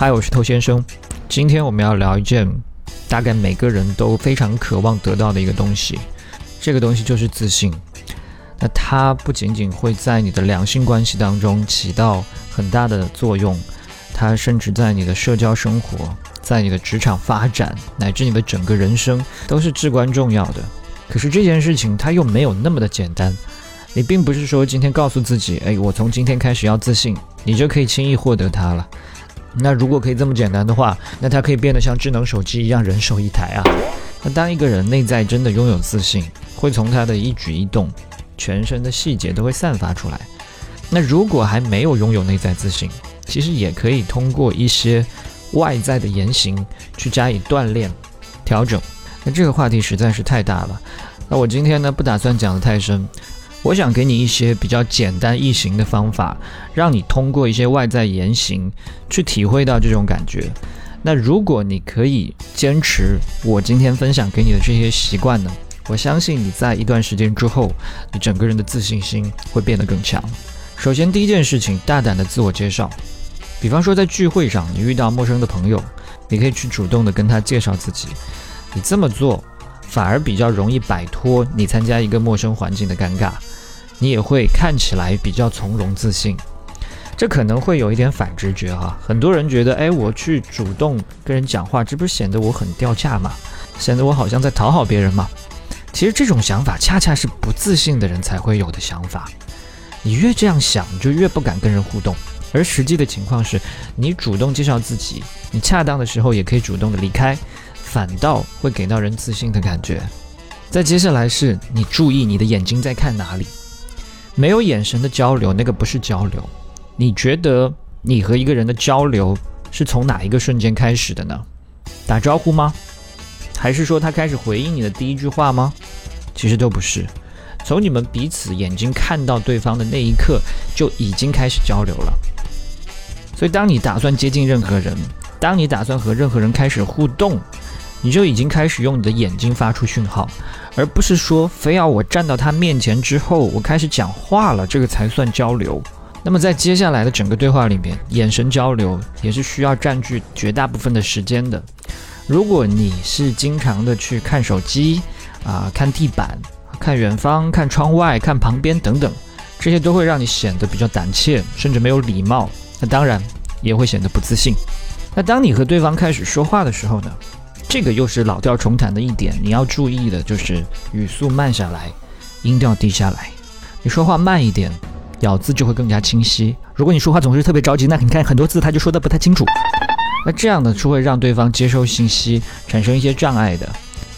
嗨，我是透先生。今天我们要聊一件大概每个人都非常渴望得到的一个东西，这个东西就是自信。那它不仅仅会在你的两性关系当中起到很大的作用，它甚至在你的社交生活、在你的职场发展乃至你的整个人生都是至关重要的。可是这件事情它又没有那么的简单。你并不是说今天告诉自己，哎，我从今天开始要自信，你就可以轻易获得它了。那如果可以这么简单的话，那它可以变得像智能手机一样人手一台啊。那当一个人内在真的拥有自信，会从他的一举一动、全身的细节都会散发出来。那如果还没有拥有内在自信，其实也可以通过一些外在的言行去加以锻炼、调整。那这个话题实在是太大了。那我今天呢，不打算讲得太深。我想给你一些比较简单易行的方法，让你通过一些外在言行去体会到这种感觉。那如果你可以坚持我今天分享给你的这些习惯呢，我相信你在一段时间之后，你整个人的自信心会变得更强。首先，第一件事情，大胆的自我介绍。比方说，在聚会上你遇到陌生的朋友，你可以去主动的跟他介绍自己。你这么做。反而比较容易摆脱你参加一个陌生环境的尴尬，你也会看起来比较从容自信。这可能会有一点反直觉哈，很多人觉得，哎，我去主动跟人讲话，这不是显得我很掉价吗？显得我好像在讨好别人吗？其实这种想法恰恰是不自信的人才会有的想法。你越这样想，就越不敢跟人互动。而实际的情况是，你主动介绍自己，你恰当的时候也可以主动的离开。反倒会给到人自信的感觉。再接下来是你注意你的眼睛在看哪里，没有眼神的交流，那个不是交流。你觉得你和一个人的交流是从哪一个瞬间开始的呢？打招呼吗？还是说他开始回应你的第一句话吗？其实都不是，从你们彼此眼睛看到对方的那一刻就已经开始交流了。所以当你打算接近任何人，当你打算和任何人开始互动，你就已经开始用你的眼睛发出讯号，而不是说非要我站到他面前之后，我开始讲话了，这个才算交流。那么在接下来的整个对话里面，眼神交流也是需要占据绝大部分的时间的。如果你是经常的去看手机啊、看地板、看远方、看窗外、看旁边等等，这些都会让你显得比较胆怯，甚至没有礼貌。那当然也会显得不自信。那当你和对方开始说话的时候呢？这个又是老调重弹的一点，你要注意的就是语速慢下来，音调低下来。你说话慢一点，咬字就会更加清晰。如果你说话总是特别着急，那你看很多字他就说的不太清楚。那这样呢是会让对方接收信息产生一些障碍的，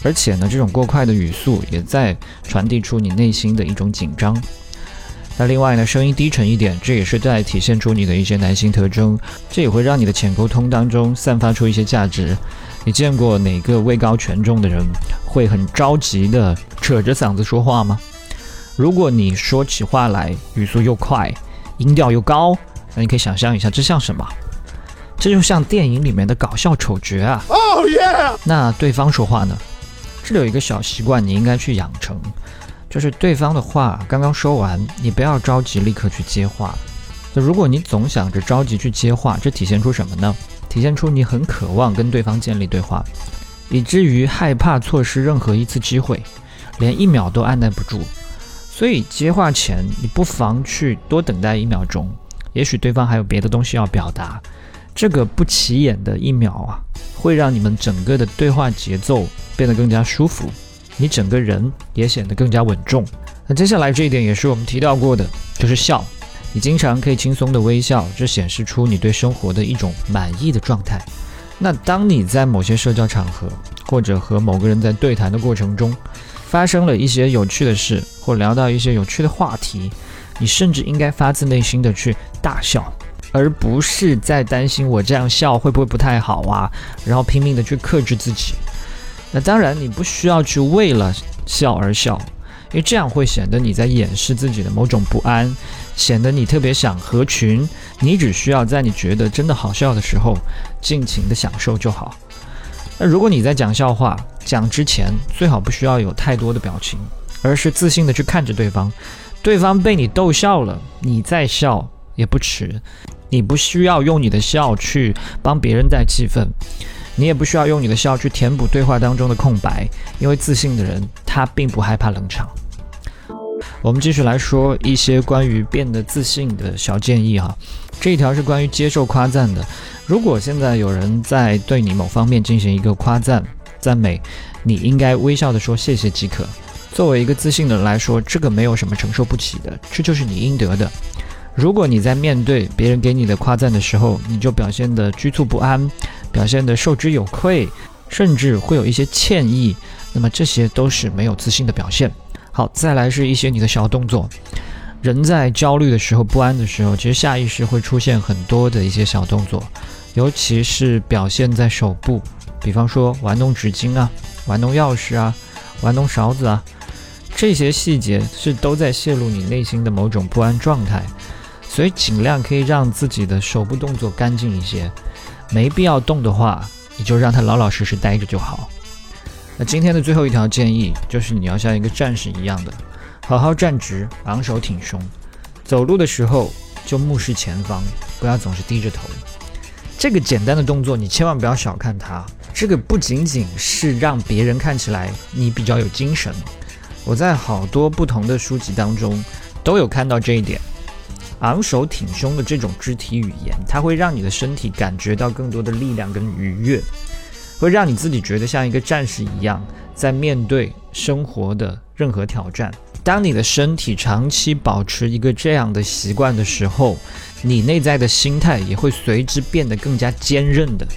而且呢这种过快的语速也在传递出你内心的一种紧张。那另外呢声音低沉一点，这也是在体现出你的一些男性特征，这也会让你的浅沟通当中散发出一些价值。你见过哪个位高权重的人会很着急的扯着嗓子说话吗？如果你说起话来语速又快，音调又高，那你可以想象一下，这像什么？这就像电影里面的搞笑丑角啊！哦耶！那对方说话呢？这里有一个小习惯，你应该去养成，就是对方的话刚刚说完，你不要着急立刻去接话。那如果你总想着着急去接话，这体现出什么呢？体现出你很渴望跟对方建立对话，以至于害怕错失任何一次机会，连一秒都按耐不住。所以接话前，你不妨去多等待一秒钟，也许对方还有别的东西要表达。这个不起眼的一秒啊，会让你们整个的对话节奏变得更加舒服，你整个人也显得更加稳重。那接下来这一点也是我们提到过的，就是笑。你经常可以轻松的微笑，这显示出你对生活的一种满意的状态。那当你在某些社交场合，或者和某个人在对谈的过程中，发生了一些有趣的事，或聊到一些有趣的话题，你甚至应该发自内心的去大笑，而不是在担心我这样笑会不会不太好啊，然后拼命的去克制自己。那当然，你不需要去为了笑而笑。因为这样会显得你在掩饰自己的某种不安，显得你特别想合群。你只需要在你觉得真的好笑的时候，尽情的享受就好。那如果你在讲笑话讲之前，最好不需要有太多的表情，而是自信的去看着对方。对方被你逗笑了，你再笑，也不迟。你不需要用你的笑去帮别人带气氛，你也不需要用你的笑去填补对话当中的空白，因为自信的人他并不害怕冷场。我们继续来说一些关于变得自信的小建议哈。这一条是关于接受夸赞的。如果现在有人在对你某方面进行一个夸赞、赞美，你应该微笑的说谢谢即可。作为一个自信的人来说，这个没有什么承受不起的，这就是你应得的。如果你在面对别人给你的夸赞的时候，你就表现得局促不安，表现得受之有愧，甚至会有一些歉意，那么这些都是没有自信的表现。好，再来是一些你的小动作。人在焦虑的时候、不安的时候，其实下意识会出现很多的一些小动作，尤其是表现在手部，比方说玩弄纸巾啊、玩弄钥匙啊、玩弄勺子啊，这些细节是都在泄露你内心的某种不安状态。所以尽量可以让自己的手部动作干净一些，没必要动的话，你就让它老老实实待着就好。那今天的最后一条建议就是，你要像一个战士一样的，好好站直，昂首挺胸，走路的时候就目视前方，不要总是低着头。这个简单的动作，你千万不要小看它。这个不仅仅是让别人看起来你比较有精神，我在好多不同的书籍当中都有看到这一点。昂首挺胸的这种肢体语言，它会让你的身体感觉到更多的力量跟愉悦。会让你自己觉得像一个战士一样，在面对生活的任何挑战。当你的身体长期保持一个这样的习惯的时候，你内在的心态也会随之变得更加坚韧的。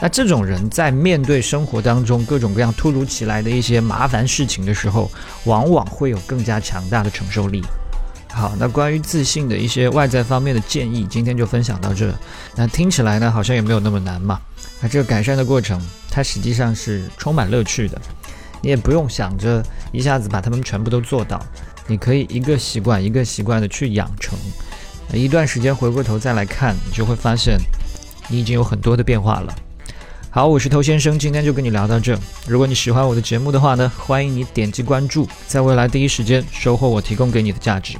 那这种人在面对生活当中各种各样突如其来的一些麻烦事情的时候，往往会有更加强大的承受力。好，那关于自信的一些外在方面的建议，今天就分享到这。那听起来呢，好像也没有那么难嘛。那这个改善的过程，它实际上是充满乐趣的。你也不用想着一下子把它们全部都做到，你可以一个习惯一个习惯的去养成。一段时间回过头再来看，你就会发现你已经有很多的变化了。好，我是头先生，今天就跟你聊到这。如果你喜欢我的节目的话呢，欢迎你点击关注，在未来第一时间收获我提供给你的价值。